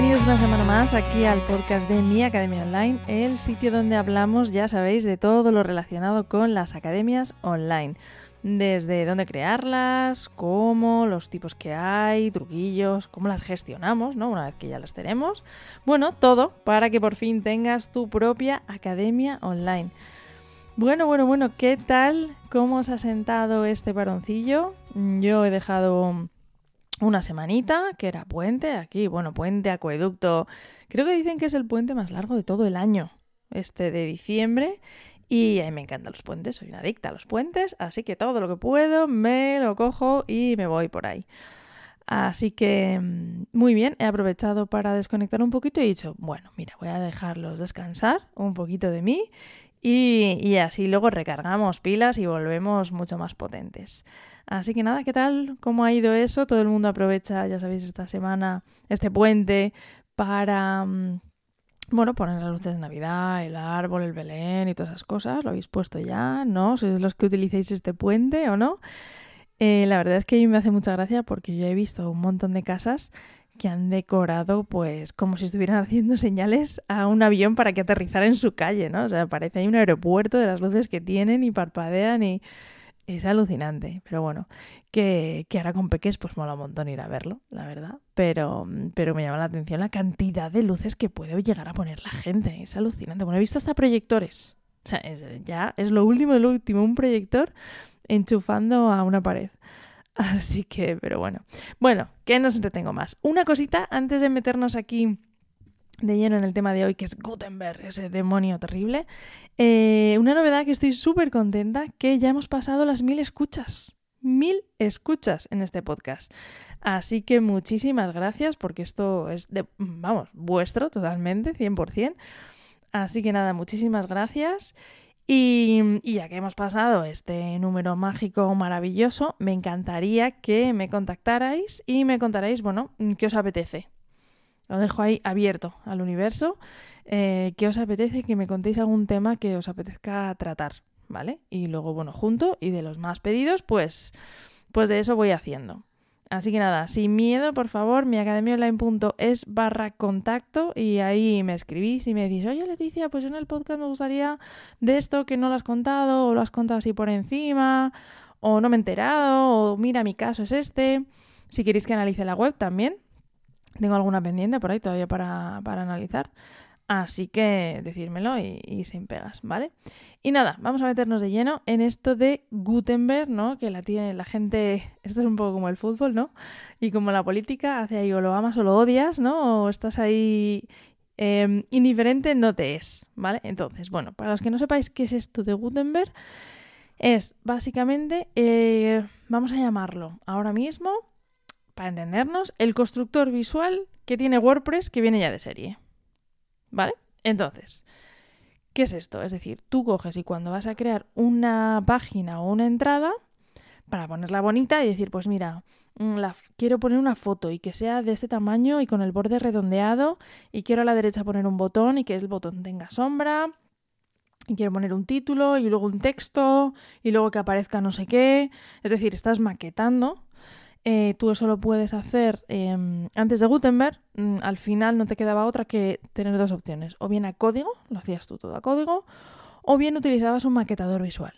bienvenidos una semana más aquí al podcast de Mi Academia Online, el sitio donde hablamos, ya sabéis, de todo lo relacionado con las academias online. Desde dónde crearlas, cómo, los tipos que hay, truquillos, cómo las gestionamos, ¿no? Una vez que ya las tenemos. Bueno, todo para que por fin tengas tu propia academia online. Bueno, bueno, bueno, ¿qué tal? ¿Cómo os ha sentado este paroncillo? Yo he dejado una semanita, que era puente, aquí, bueno, puente, acueducto. Creo que dicen que es el puente más largo de todo el año, este de diciembre. Y a mí me encantan los puentes, soy una adicta a los puentes, así que todo lo que puedo me lo cojo y me voy por ahí. Así que mm, muy bien, he aprovechado para desconectar un poquito y he dicho, bueno, mira, voy a dejarlos descansar un poquito de mí y, así luego recargamos pilas y volvemos mucho más potentes. Así que nada, ¿qué tal? ¿Cómo ha ido eso? Todo el mundo aprovecha, ya sabéis, esta semana, este puente para, mm, bueno, poner las luces de Navidad, el árbol, el Belén y todas esas cosas. ¿Lo habéis puesto ya? ¿No? ¿Sois los que utilicéis este puente o no? Eh, la verdad es que a mí me hace mucha gracia porque yo he visto un montón de casas que han decorado pues como si estuvieran haciendo señales a un avión para que aterrizara en su calle, ¿no? O sea, parece hay un aeropuerto de las luces que tienen y parpadean y es alucinante, pero bueno, que, que, ahora con peques pues mola un montón ir a verlo, la verdad. Pero, pero me llama la atención la cantidad de luces que puede llegar a poner la gente. Es alucinante. Bueno, he visto hasta proyectores. O sea, ya es lo último de lo último, un proyector enchufando a una pared. Así que, pero bueno. Bueno, que nos entretengo más. Una cosita antes de meternos aquí de lleno en el tema de hoy, que es Gutenberg, ese demonio terrible. Eh, una novedad que estoy súper contenta, que ya hemos pasado las mil escuchas. Mil escuchas en este podcast. Así que muchísimas gracias porque esto es de, vamos, vuestro totalmente, 100%. Así que nada, muchísimas gracias. Y, ya que hemos pasado este número mágico maravilloso, me encantaría que me contactarais y me contarais, bueno, qué os apetece. Lo dejo ahí abierto al universo. Eh, ¿Qué os apetece? Que me contéis algún tema que os apetezca tratar, ¿vale? Y luego, bueno, junto y de los más pedidos, pues, pues de eso voy haciendo. Así que nada, sin miedo, por favor, mi academiaonline.es barra contacto y ahí me escribís y me decís, oye Leticia, pues en el podcast me gustaría de esto que no lo has contado o lo has contado así por encima o no me he enterado o mira, mi caso es este. Si queréis que analice la web también, tengo alguna pendiente por ahí todavía para, analizar. Así que decírmelo y, sin pegas, ¿vale? Y nada, vamos a meternos de lleno en esto de Gutenberg, ¿no? Que la tiene la gente. Esto es un poco como el fútbol, ¿no? Y como la política, hace ahí o lo amas o lo odias, ¿no? O estás ahí em, indiferente, no te es, ¿vale? Entonces, bueno, para los que no sepáis qué es esto de Gutenberg, es básicamente, eh, vamos a llamarlo ahora mismo para entendernos, el constructor visual que tiene WordPress que viene ya de serie. ¿Vale? Entonces, ¿qué es esto? Es decir, tú coges y cuando vas a crear una página o una entrada, para ponerla bonita y decir, pues mira, mm, la, quiero poner una foto y que sea de este tamaño y con el borde redondeado y quiero a la derecha poner un botón y que el botón tenga sombra y quiero poner un título y luego un texto y luego que aparezca no sé qué. Es decir, estás maquetando eh, tú eso lo puedes hacer em, antes de Gutenberg. Mm, al final no te quedaba otra que tener dos opciones. O bien a código, lo hacías tú todo a código, o bien utilizabas un maquetador visual.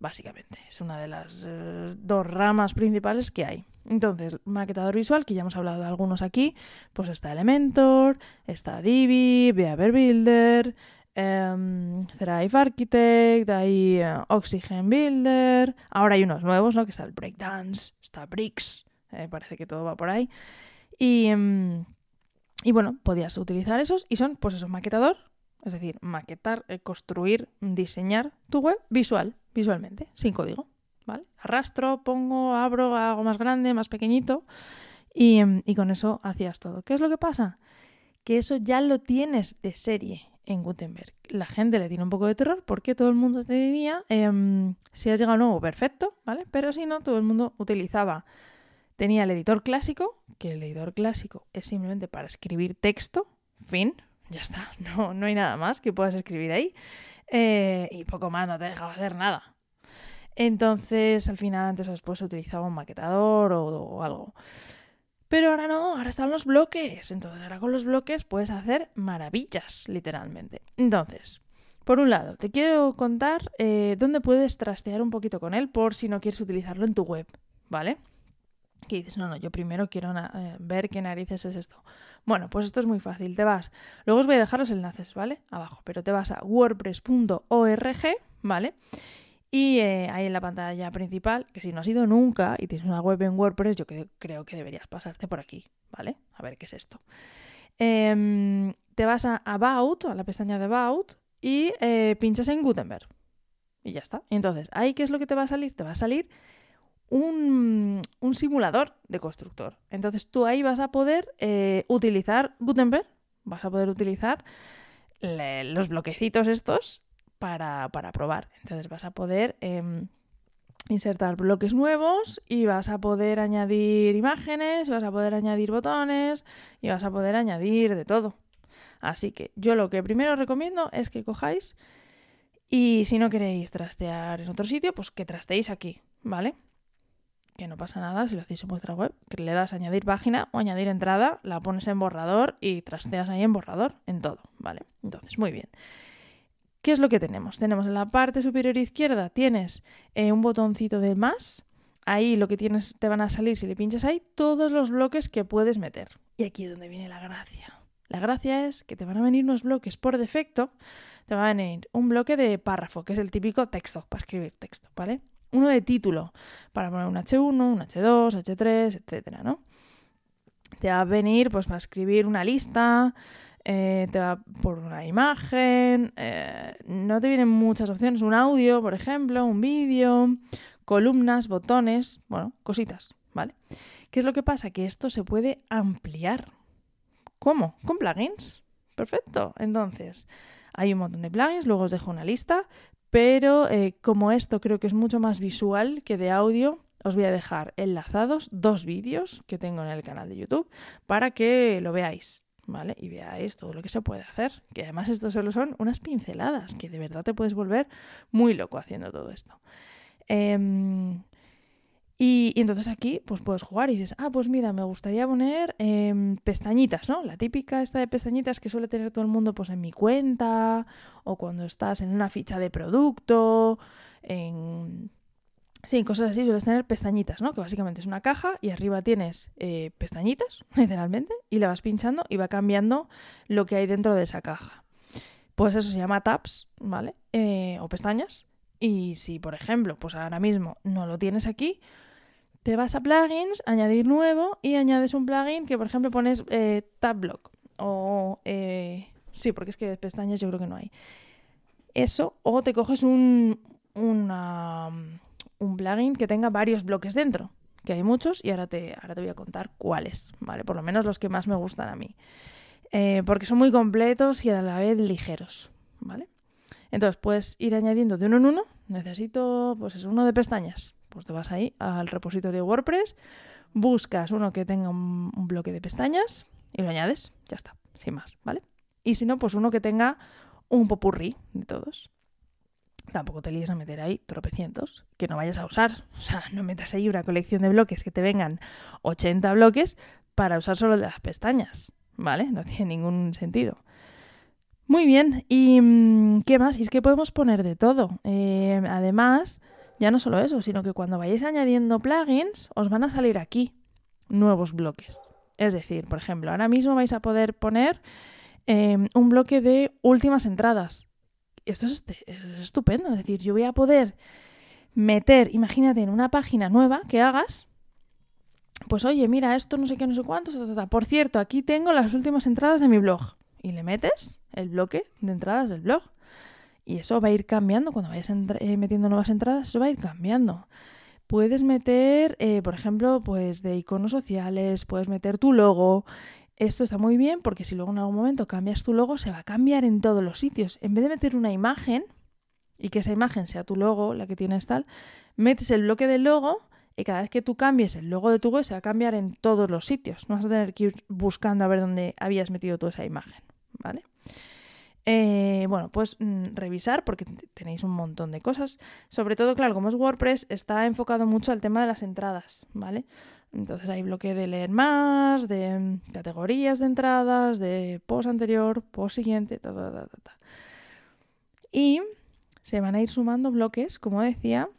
Básicamente, es una de las eh, dos ramas principales que hay. Entonces, maquetador visual, que ya hemos hablado de algunos aquí, pues está Elementor, está Divi, Behavior Builder, Um, Thrive Architect, hay eh, Oxygen Builder, ahora hay unos nuevos, ¿no? Que está el Breakdance, está Bricks, eh, parece que todo va por ahí. Y, em, y bueno, podías utilizar esos y son, pues eso, maquetador, es decir, maquetar, eh, construir, diseñar tu web visual, visualmente, sin código, ¿vale? Arrastro, pongo, abro, hago más grande, más pequeñito y, em, y con eso hacías todo. ¿Qué es lo que pasa? Que eso ya lo tienes de serie en Gutenberg. La gente le tiene un poco de terror porque todo el mundo tenía, em, si has llegado nuevo, perfecto, ¿vale? Pero si no, todo el mundo utilizaba, tenía el editor clásico, que el editor clásico es simplemente para escribir texto, fin, ya está, no, no hay nada más que puedas escribir ahí. Eh, y poco más, no te dejaba hacer nada. Entonces, al final, antes o después se utilizaba un maquetador o algo. Pero ahora no, ahora están los bloques. Entonces ahora con los bloques puedes hacer maravillas, literalmente. Entonces, por un lado, te quiero contar eh, dónde puedes trastear un poquito con él por si no quieres utilizarlo en tu web, ¿vale? Que dices, no, no, yo primero quiero eh, ver qué narices es esto. Bueno, pues esto es muy fácil. Te vas, luego os voy a dejar los enlaces, ¿vale? Abajo, pero te vas a wordpress.org, ¿vale? Y eh, ahí en la pantalla principal, que si no has ido nunca y tienes una web en WordPress, yo creo que deberías pasarte por aquí, ¿vale? A ver qué es esto. Em, te vas a About, a la pestaña de About, y eh, pinchas en Gutenberg. Y ya está. Entonces, ahí qué es lo que te va a salir? Te va a salir un, simulador de constructor. Entonces tú ahí vas a poder eh, utilizar Gutenberg, vas a poder utilizar los bloquecitos estos para, probar. Entonces vas a poder em, insertar bloques nuevos y vas a poder añadir imágenes, vas a poder añadir botones y vas a poder añadir de todo. Así que yo lo que primero recomiendo es que cojáis y si no queréis trastear en otro sitio, pues que trasteéis aquí, ¿vale? Que no pasa nada si lo hacéis en vuestra web, que le das añadir página o añadir entrada, la pones en borrador y trasteas ahí en borrador, en todo, ¿vale? Entonces, muy bien. ¿Qué es lo que tenemos? Tenemos en la parte superior izquierda, tienes eh, un botoncito de más. Ahí lo que tienes, te van a salir, si le pinchas ahí, todos los bloques que puedes meter. Y aquí es donde viene la gracia. La gracia es que te van a venir unos bloques por defecto. Te va a venir un bloque de párrafo, que es el típico texto, para escribir texto, ¿vale? Uno de título, para poner un H1, un H2, H3, etcétera, ¿no? Te va a venir, pues, para escribir una lista, eh, te va por una imagen, eh, no te vienen muchas opciones, un audio, por ejemplo, un vídeo, columnas, botones, bueno, cositas, ¿vale? ¿Qué es lo que pasa? Que esto se puede ampliar. ¿Cómo? ¿Con plugins? Perfecto. Entonces, hay un montón de plugins, luego os dejo una lista, pero eh, como esto creo que es mucho más visual que de audio, os voy a dejar enlazados dos vídeos que tengo en el canal de YouTube para que lo veáis. ¿Vale? Y veáis todo lo que se puede hacer. Que además esto solo son unas pinceladas, que de verdad te puedes volver muy loco haciendo todo esto. Em, y, entonces aquí pues puedes jugar y dices, ah, pues mira, me gustaría poner em, pestañitas, ¿no? La típica esta de pestañitas que suele tener todo el mundo pues en mi cuenta o cuando estás en una ficha de producto, en... Sí, cosas así, sueles tener pestañitas, ¿no? Que básicamente es una caja y arriba tienes eh, pestañitas, literalmente, y le vas pinchando y va cambiando lo que hay dentro de esa caja. Pues eso se llama tabs, ¿vale? Eh, o pestañas. Y si, por ejemplo, pues ahora mismo no lo tienes aquí, te vas a plugins, añadir nuevo y añades un plugin que, por ejemplo, pones eh, tab block o... Eh, sí, porque es que pestañas yo creo que no hay. Eso, o te coges un, un plugin que tenga varios bloques dentro, que hay muchos y ahora te, ahora te voy a contar cuáles, ¿vale? Por lo menos los que más me gustan a mí. Eh, porque son muy completos y a la vez ligeros, ¿vale? Entonces puedes ir añadiendo de uno en uno. Necesito, pues es uno de pestañas pues te vas ahí al repositorio de WordPress, buscas uno que tenga un, bloque de pestañas y lo añades, ya está, sin más, ¿vale? Y si no, pues uno que tenga un popurrí de todos. Tampoco te líes a meter ahí tropecientos que no vayas a usar. O sea, no metas ahí una colección de bloques que te vengan 80 bloques para usar solo de las pestañas, ¿vale? No tiene ningún sentido. Muy bien, ¿y mm, qué más? Y es que podemos poner de todo. Eh, además, ya no solo eso, sino que cuando vayáis añadiendo plugins, os van a salir aquí nuevos bloques. Es decir, por ejemplo, ahora mismo vais a poder poner em, un bloque de últimas entradas. Esto es, este, es, estupendo. Es decir, yo voy a poder meter, imagínate, en una página nueva que hagas, pues oye, mira, esto no sé qué, no sé cuánto. Por cierto, aquí tengo las últimas entradas de mi blog. Y le metes el bloque de entradas del blog. Y eso va a ir cambiando cuando vayas eh, metiendo nuevas entradas, eso va a ir cambiando. Puedes meter, eh, por ejemplo, pues de iconos sociales, puedes meter tu logo. Esto está muy bien porque si luego en algún momento cambias tu logo, se va a cambiar en todos los sitios. En vez de meter una imagen y que esa imagen sea tu logo, la que tienes tal, metes el bloque del logo y cada vez que tú cambies el logo de tu web se va a cambiar en todos los sitios. No vas a tener que ir buscando a ver dónde habías metido toda esa imagen, ¿vale? Eh, bueno, pues mm, revisar porque tenéis un montón de cosas. Sobre todo, claro, como es WordPress, está enfocado mucho al tema de las entradas, ¿vale? Entonces hay bloque de leer más, de mm, categorías de entradas, de post anterior, post siguiente, ta, ta, ta, ta. Y se van a ir sumando bloques, como decía,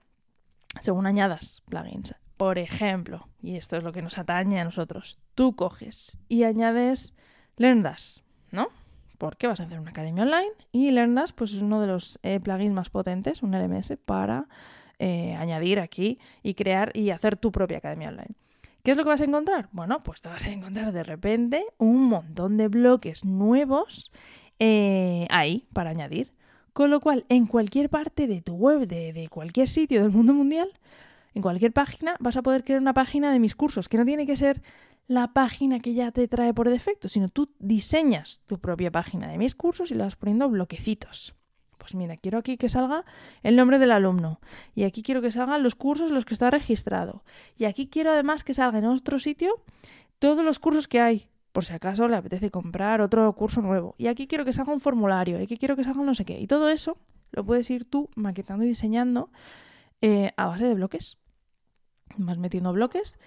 según añadas plugins. Por ejemplo, y esto es lo que nos atañe a nosotros, tú coges y añades LearnDash, ¿no? Porque vas a hacer una academia online y LearnDash pues, es uno de los eh, plugins más potentes, un LMS, para eh, añadir aquí y crear y hacer tu propia academia online. ¿Qué es lo que vas a encontrar? Bueno, pues te vas a encontrar de repente un montón de bloques nuevos eh, ahí para añadir. Con lo cual, en cualquier parte de tu web, de, de cualquier sitio del mundo mundial, en cualquier página, vas a poder crear una página de mis cursos, que no tiene que ser la página que ya te trae por defecto, sino tú diseñas tu propia página de mis cursos y le vas poniendo bloquecitos. Pues mira, quiero aquí que salga el nombre del alumno. Y aquí quiero que salgan los cursos en los que está registrado. Y aquí quiero además que salga en otro sitio todos los cursos que hay por si acaso le apetece comprar otro curso nuevo. Y aquí quiero que salga un formulario, y aquí quiero que salga no sé qué. Y todo eso lo puedes ir tú maquetando y diseñando eh, a base de bloques. Vas metiendo bloques.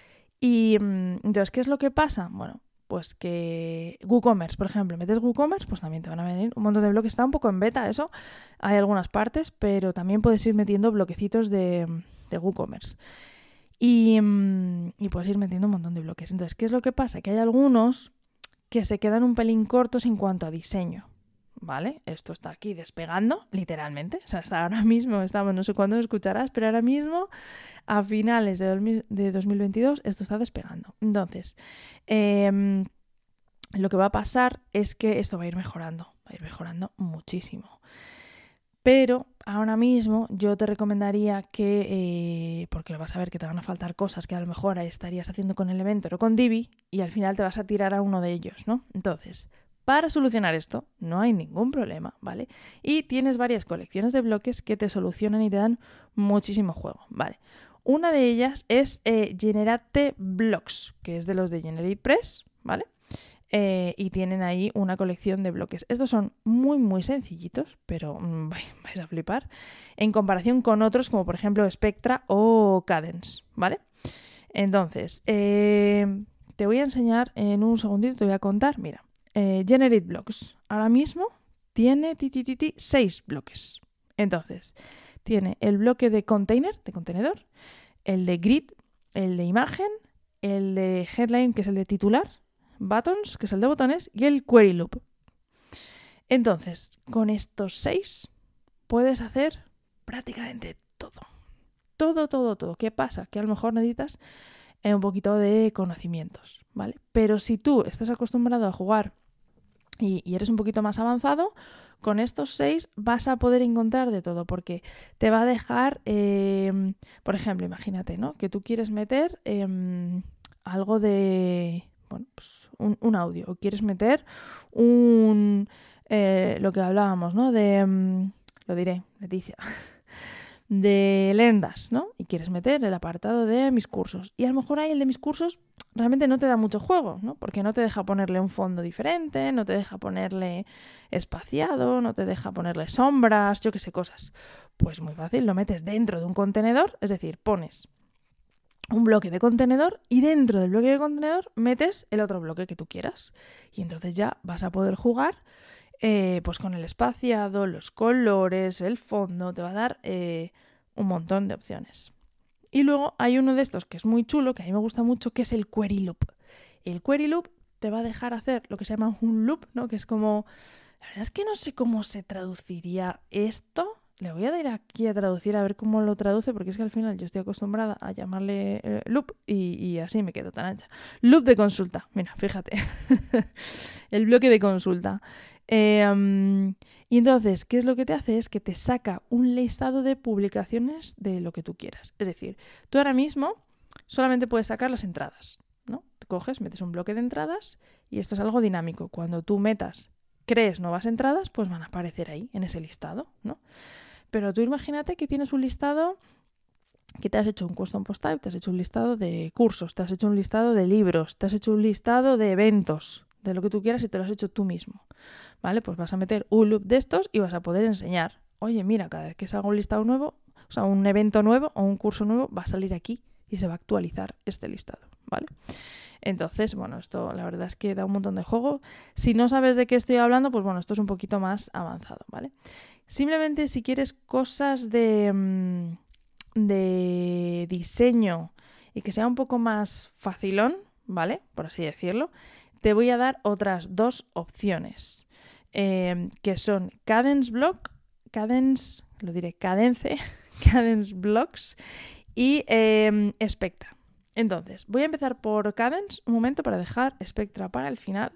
Y mm, entonces, ¿qué es lo que pasa? Bueno, pues que WooCommerce, por ejemplo, metes WooCommerce, pues también te van a venir un montón de bloques. Está un poco en beta eso, hay algunas partes, pero también puedes ir metiendo bloquecitos de, de WooCommerce. Y, mm, y, puedes ir metiendo un montón de bloques. Entonces, ¿qué es lo que pasa? Que hay algunos que se quedan un pelín cortos en cuanto a diseño. ¿Vale? Esto está aquí despegando, literalmente. O sea, hasta ahora mismo estamos, no sé cuándo lo escucharás, pero ahora mismo, a finales de, de 2022, esto está despegando. Entonces, eh, lo que va a pasar es que esto va a ir mejorando, va a ir mejorando muchísimo. Pero ahora mismo yo te recomendaría que, eh, porque vas a ver que te van a faltar cosas que a lo mejor estarías haciendo con Elementor o con Divi y al final te vas a tirar a uno de ellos, ¿no? Entonces, para solucionar esto no hay ningún problema, ¿vale? Y tienes varias colecciones de bloques que te solucionan y te dan muchísimo juego, ¿vale? Una de ellas es eh, Generate Blocks, que es de los de GeneratePress, ¿vale? Eh, y tienen ahí una colección de bloques. Estos son muy, muy sencillitos, pero mm, vais a flipar, en comparación con otros como por ejemplo Spectra o Cadence, ¿vale? Entonces, eh, te voy a enseñar en un segundito, te voy a contar, mira, eh, Generate Blocks. Ahora mismo tiene 6 bloques. Entonces, tiene el bloque de container, de contenedor, el de grid, el de imagen, el de headline, que es el de titular, buttons, que es el de botones, y el query loop. Entonces, con estos seis puedes hacer prácticamente todo. Todo, todo, todo. ¿Qué pasa? Que a lo mejor necesitas eh, un poquito de conocimientos, ¿vale? Pero si tú estás acostumbrado a jugar y, eres un poquito más avanzado, con estos seis vas a poder encontrar de todo, porque te va a dejar, em, por ejemplo, imagínate, ¿no? Que tú quieres meter em, algo de, bueno, pues un, audio, o quieres meter un, eh, lo que hablábamos, ¿no? De, mm, lo diré, Leticia, de Lendas, ¿no? Y quieres meter el apartado de mis cursos. Y a lo mejor ahí el de mis cursos realmente no te da mucho juego, ¿no? Porque no te deja ponerle un fondo diferente, no te deja ponerle espaciado, no te deja ponerle sombras, yo qué sé, cosas. Pues muy fácil, lo metes dentro de un contenedor, es decir, pones un bloque de contenedor y dentro del bloque de contenedor metes el otro bloque que tú quieras. Y entonces ya vas a poder jugar eh, pues con el espaciado, los colores, el fondo, te va a dar eh, un montón de opciones. Y luego hay uno de estos que es muy chulo, que a mí me gusta mucho, que es el query loop. El query loop te va a dejar hacer lo que se llama un loop, ¿no? Que es como... La verdad es que no sé cómo se traduciría esto le voy a dar aquí a traducir a ver cómo lo traduce, porque es que al final yo estoy acostumbrada a llamarle eh, loop y, así me quedo tan ancha. Loop de consulta, mira, fíjate. el bloque de consulta. Em, y entonces, ¿qué es lo que te hace? Es que te saca un listado de publicaciones de lo que tú quieras. Es decir, tú ahora mismo solamente puedes sacar las entradas, ¿no? Te coges, metes un bloque de entradas y esto es algo dinámico. Cuando tú metas crees nuevas entradas, pues van a aparecer ahí, en ese listado, ¿no? Pero tú imagínate que tienes un listado que te has hecho un custom post type, te has hecho un listado de cursos, te has hecho un listado de libros, te has hecho un listado de eventos de lo que tú quieras y te lo has hecho tú mismo. ¿Vale? Pues vas a meter un loop de estos y vas a poder enseñar. Oye, mira, cada vez que salga un listado nuevo, o sea, un evento nuevo o un curso nuevo, va a salir aquí y se va a actualizar este listado. ¿Vale? Entonces, bueno, esto la verdad es que da un montón de juego. Si no sabes de qué estoy hablando, pues bueno, esto es un poquito más avanzado, ¿vale? Simplemente si quieres cosas de, mm, de diseño y que sea un poco más facilón, ¿vale? Por así decirlo, te voy a dar otras dos opciones, em, que son Cadence Block, Cadence, lo diré, Cadence, Cadence Blocks y eh, Spectra. Entonces, voy a empezar por Cadence un momento para dejar Spectra para el final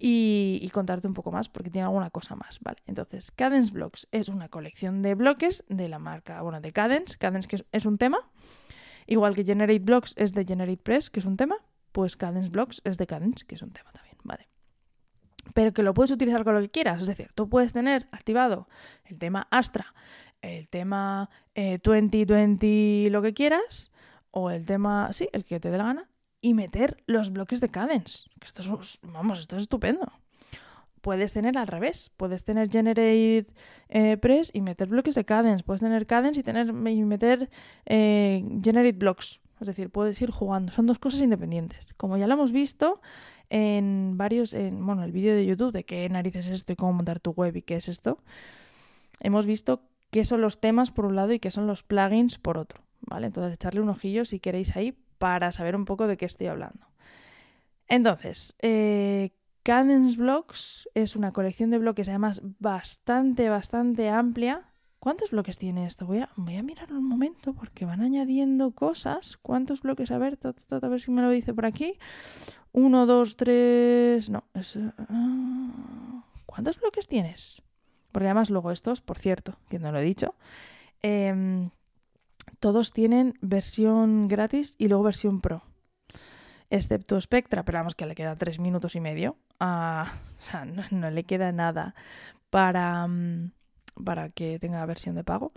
y, contarte un poco más porque tiene alguna cosa más, ¿vale? Entonces, Cadence Blocks es una colección de bloques de la marca, bueno, de Cadence, Cadence que es, un tema, igual que Generate Blocks es de Generate Press, que es un tema, pues Cadence Blocks es de Cadence, que es un tema también, ¿vale? Pero que lo puedes utilizar con lo que quieras, es decir, tú puedes tener activado el tema Astra, el tema 2020, eh, lo que quieras, o el tema, sí, el que te dé la gana, y meter los bloques de Cadence. Esto es, vamos, esto es estupendo. Puedes tener al revés, puedes tener Generate eh, Press y meter bloques de Cadence. Puedes tener Cadence y, tener, y meter eh, Generate Blocks. Es decir, puedes ir jugando. Son dos cosas independientes. Como ya lo hemos visto en varios, en, bueno, el vídeo de YouTube de qué narices es esto y cómo montar tu web y qué es esto, hemos visto qué son los temas por un lado y qué son los plugins por otro. ¿Vale? Entonces echarle un ojillo si queréis ahí para saber un poco de qué estoy hablando. Entonces, eh, Cadence Blocks es una colección de bloques además bastante, bastante amplia. ¿Cuántos bloques tiene esto? Voy a, voy a mirarlo un momento porque van añadiendo cosas. ¿Cuántos bloques? A ver, a ver si me lo dice por aquí. Uno, dos, tres... No. Ah, ¿Cuántos bloques tienes? Porque además luego estos, por cierto, que no lo he dicho, eh, todos tienen versión gratis y luego versión pro. Excepto Spectra, pero vamos que le queda tres minutos y medio. Ah, o sea, no, le queda nada para, mm, para que tenga versión de pago.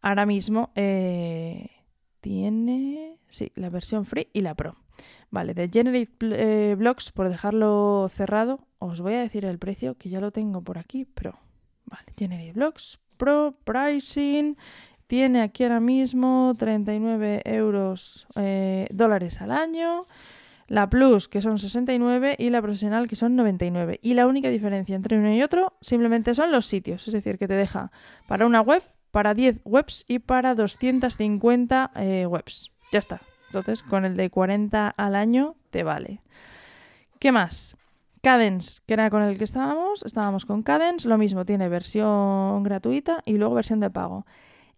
Ahora mismo eh, tiene, sí, la versión free y la pro. Vale, de Generate eh, Blocks, por dejarlo cerrado, os voy a decir el precio, que ya lo tengo por aquí, pero... Vale, Generate Blocks, Pro, Pricing, tiene aquí ahora mismo 39 euros eh, dólares al año. La Plus, que son 69, y la Profesional, que son 99. Y la única diferencia entre uno y otro simplemente son los sitios. Es decir, que te deja para una web, para 10 webs y para 250 eh, webs. Ya está. Entonces, con el de 40 al año te vale. ¿Qué más? Cadence, que era con el que estábamos. Estábamos con Cadence. Lo mismo, tiene versión gratuita y luego versión de pago.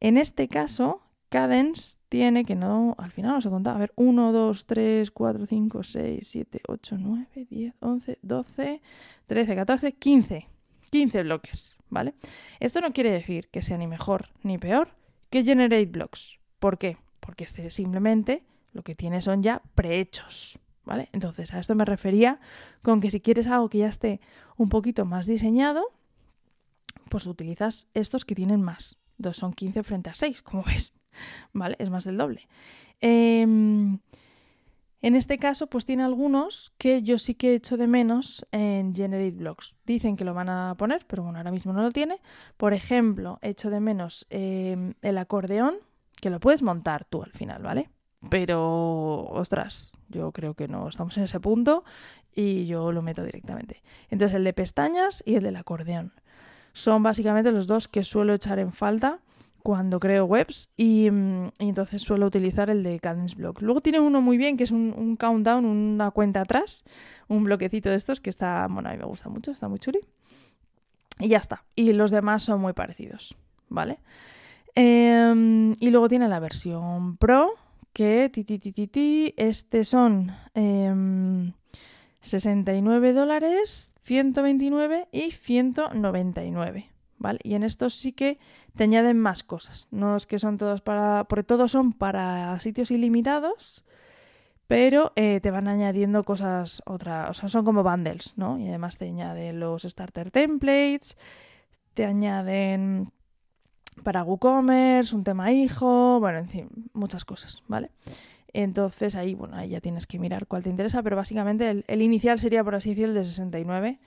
En este caso, Cadence tiene que no, al final no se contaba, a ver, 1, 2, 3, 4, 5, 6, 7, 8, 9, 10, 11, 12, 13, 14, 15. 15 bloques, ¿vale? Esto no quiere decir que sea ni mejor ni peor que Generate Blocks. ¿Por qué? Porque este simplemente lo que tiene son ya prehechos, ¿vale? Entonces, a esto me refería con que si quieres algo que ya esté un poquito más diseñado, pues utilizas estos que tienen más, 2 son 15 frente a 6, como ves. ¿Vale? Es más del doble. Em, en este caso, pues tiene algunos que yo sí que he hecho de menos en Generate Blocks. Dicen que lo van a poner, pero bueno, ahora mismo no lo tiene. Por ejemplo, he hecho de menos em, el acordeón, que lo puedes montar tú al final, ¿vale? Pero, ostras, yo creo que no estamos en ese punto y yo lo meto directamente. Entonces, el de pestañas y el del acordeón son básicamente los dos que suelo echar en falta cuando creo webs y, mm, entonces suelo utilizar el de Cadence Block. Luego tiene uno muy bien que es un, countdown, una cuenta atrás, un bloquecito de estos que está, bueno, a mí me gusta mucho, está muy chuli. Y ya está. Y los demás son muy parecidos, ¿vale? Em, y luego tiene la versión Pro, que ti, este son 69 em, dólares 129 y 199. ¿Vale? Y en estos sí que te añaden más cosas. No es que son todos para. Porque todos son para sitios ilimitados. Pero eh, te van añadiendo cosas otras. O sea, son como bundles, ¿no? Y además te añaden los starter templates. Te añaden para WooCommerce, un tema hijo. Bueno, en fin, muchas cosas, ¿vale? Entonces ahí, bueno, ahí ya tienes que mirar cuál te interesa, pero básicamente el, inicial sería, por así decirlo, el de 69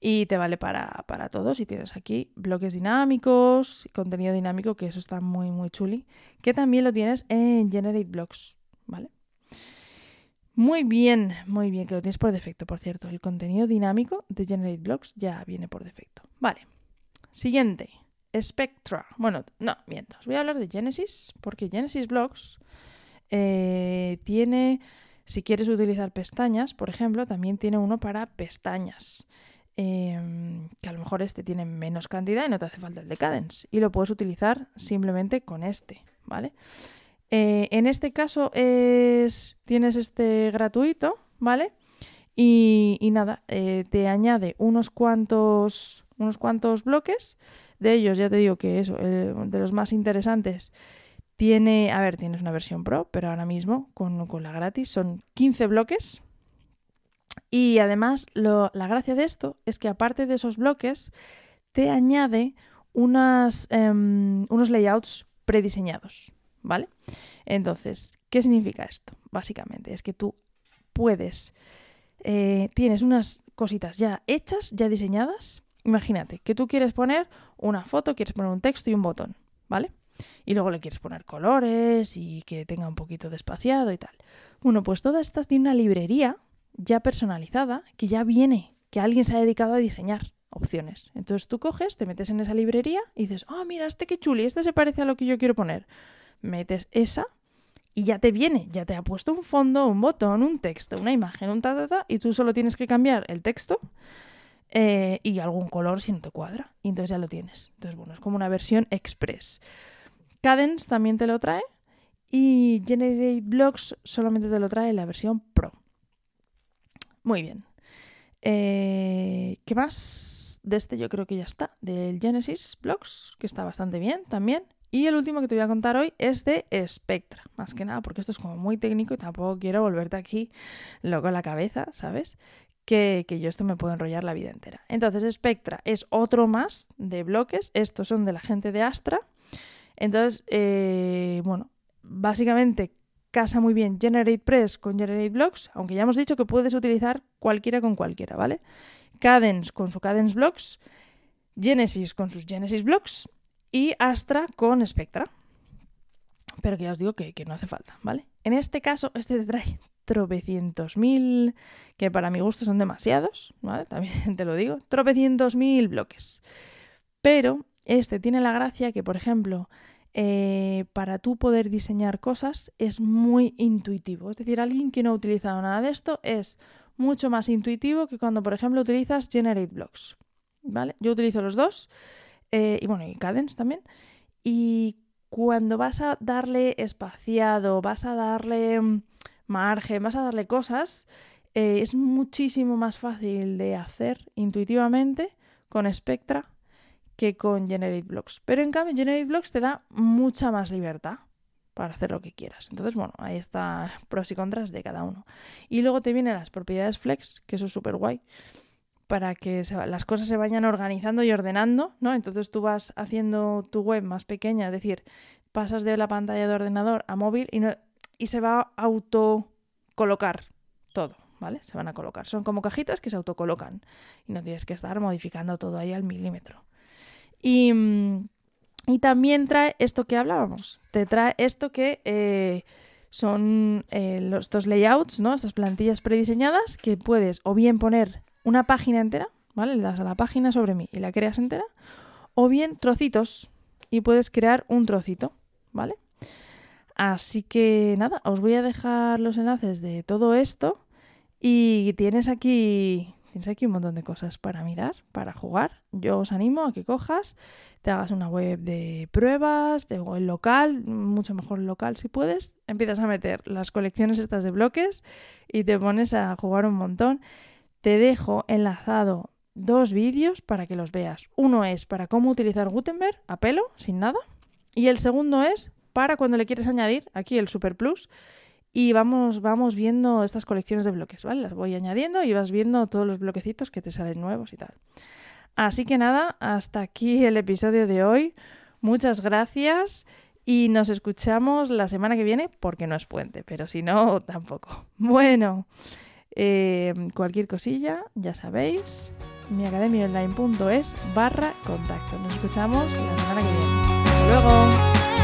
y te vale para, para todos. Y tienes aquí bloques dinámicos, contenido dinámico, que eso está muy, muy chuli, que también lo tienes en Generate Blocks, ¿vale? Muy bien, muy bien, que lo tienes por defecto, por cierto. El contenido dinámico de Generate Blocks ya viene por defecto. Vale. Siguiente. Spectra. Bueno, no, miento. Os voy a hablar de Genesis, porque Genesis Blocks eh, tiene, si quieres utilizar pestañas, por ejemplo, también tiene uno para pestañas. Em, que a lo mejor este tiene menos cantidad y no te hace falta el de Cadence. Y lo puedes utilizar simplemente con este, ¿vale? Eh, en este caso es, tienes este gratuito, ¿vale? Y, nada, eh, te añade unos cuantos, unos cuantos bloques. De ellos, ya te digo que eso, de los más interesantes, tiene, a ver, tienes una versión Pro, pero ahora mismo con, la gratis son 15 bloques, y además, la gracia de esto es que aparte de esos bloques, te añade em, unos layouts prediseñados, ¿vale? Entonces, ¿qué significa esto? Básicamente, es que tú puedes, eh, tienes unas cositas ya hechas, ya diseñadas. Imagínate que tú quieres poner una foto, quieres poner un texto y un botón, ¿vale? Y luego le quieres poner colores y que tenga un poquito de espaciado y tal. Bueno, pues todas estas tienen una librería ya personalizada que ya viene, que alguien se ha dedicado a diseñar opciones. Entonces tú coges, te metes en esa librería y dices, oh, mira, este qué chuli, este se parece a lo que yo quiero poner. Metes esa y ya te viene, ya te ha puesto un fondo, un botón, un texto, una imagen, un ta, ta, ta, y tú solo tienes que cambiar el texto eh, y algún color si no te cuadra. Y entonces ya lo tienes. Entonces, bueno, es como una versión express. Cadence también te lo trae y Generate Blocks solamente te lo trae la versión Pro. Muy bien. Eh, ¿Qué más? De este yo creo que ya está. Del Genesis Blocks, que está bastante bien también. Y el último que te voy a contar hoy es de Spectra. Más que nada porque esto es como muy técnico y tampoco quiero volverte aquí loco en la cabeza, ¿sabes? Que, yo esto me puedo enrollar la vida entera. Entonces, Spectra es otro más de bloques. Estos son de la gente de Astra. Entonces, eh, bueno, básicamente casa muy bien Generate Press con Generate Blocks, aunque ya hemos dicho que puedes utilizar cualquiera con cualquiera, ¿vale? Cadence con su Cadence Blocks, Genesis con sus Genesis Blocks y Astra con Spectra. Pero que ya os digo que, no hace falta, ¿vale? En este caso, este te trae tropecientos mil, que para mi gusto son demasiados, ¿vale? También te lo digo, tropecientos mil bloques. Pero este tiene la gracia que, por ejemplo, eh, para tú poder diseñar cosas es muy intuitivo. Es decir, alguien que no ha utilizado nada de esto es mucho más intuitivo que cuando, por ejemplo, utilizas Generate Blocks. ¿Vale? Yo utilizo los dos. Eh, y bueno, y Cadence también. Y cuando vas a darle espaciado, vas a darle mm, margen, vas a darle cosas, eh, es muchísimo más fácil de hacer intuitivamente con Spectra que con Generate Blocks. Pero en cambio, Generate Blocks te da mucha más libertad para hacer lo que quieras. Entonces, bueno, ahí está pros y contras de cada uno. Y luego te vienen las propiedades Flex, que eso es súper guay, para que las cosas se vayan organizando y ordenando, ¿no? Entonces tú vas haciendo tu web más pequeña, es decir, pasas de la pantalla de ordenador a móvil y, se va a autocolocar todo, ¿vale? Se van a colocar. Son como cajitas que se autocolocan y no tienes que estar modificando todo ahí al milímetro. Mm, y, también trae esto que hablábamos, te trae esto que eh, son eh, estos layouts, ¿no? Estas plantillas prediseñadas que puedes o bien poner una página entera, ¿vale? Le das a la página sobre mí y la creas entera, o bien trocitos y puedes crear un trocito, ¿vale? Así que nada, os voy a dejar los enlaces de todo esto y tienes aquí Tienes aquí un montón de cosas para mirar, para jugar. Yo os animo a que cojas, te hagas una web de pruebas, de web local, mucho mejor local si puedes. Empiezas a meter las colecciones estas de bloques y te pones a jugar un montón. Te dejo enlazado dos vídeos para que los veas. Uno es para cómo utilizar Gutenberg a pelo, sin nada. Y el segundo es para cuando le quieres añadir aquí el Super Plus y vamos, vamos viendo estas colecciones de bloques, ¿vale? Las voy añadiendo y vas viendo todos los bloquecitos que te salen nuevos y tal. Así que nada, hasta aquí el episodio de hoy. Muchas gracias y nos escuchamos la semana que viene porque no es puente, pero si no, tampoco. Bueno, eh, cualquier cosilla, ya sabéis, miacademiaonline.es barra contacto. Nos escuchamos la semana que viene. Hasta luego.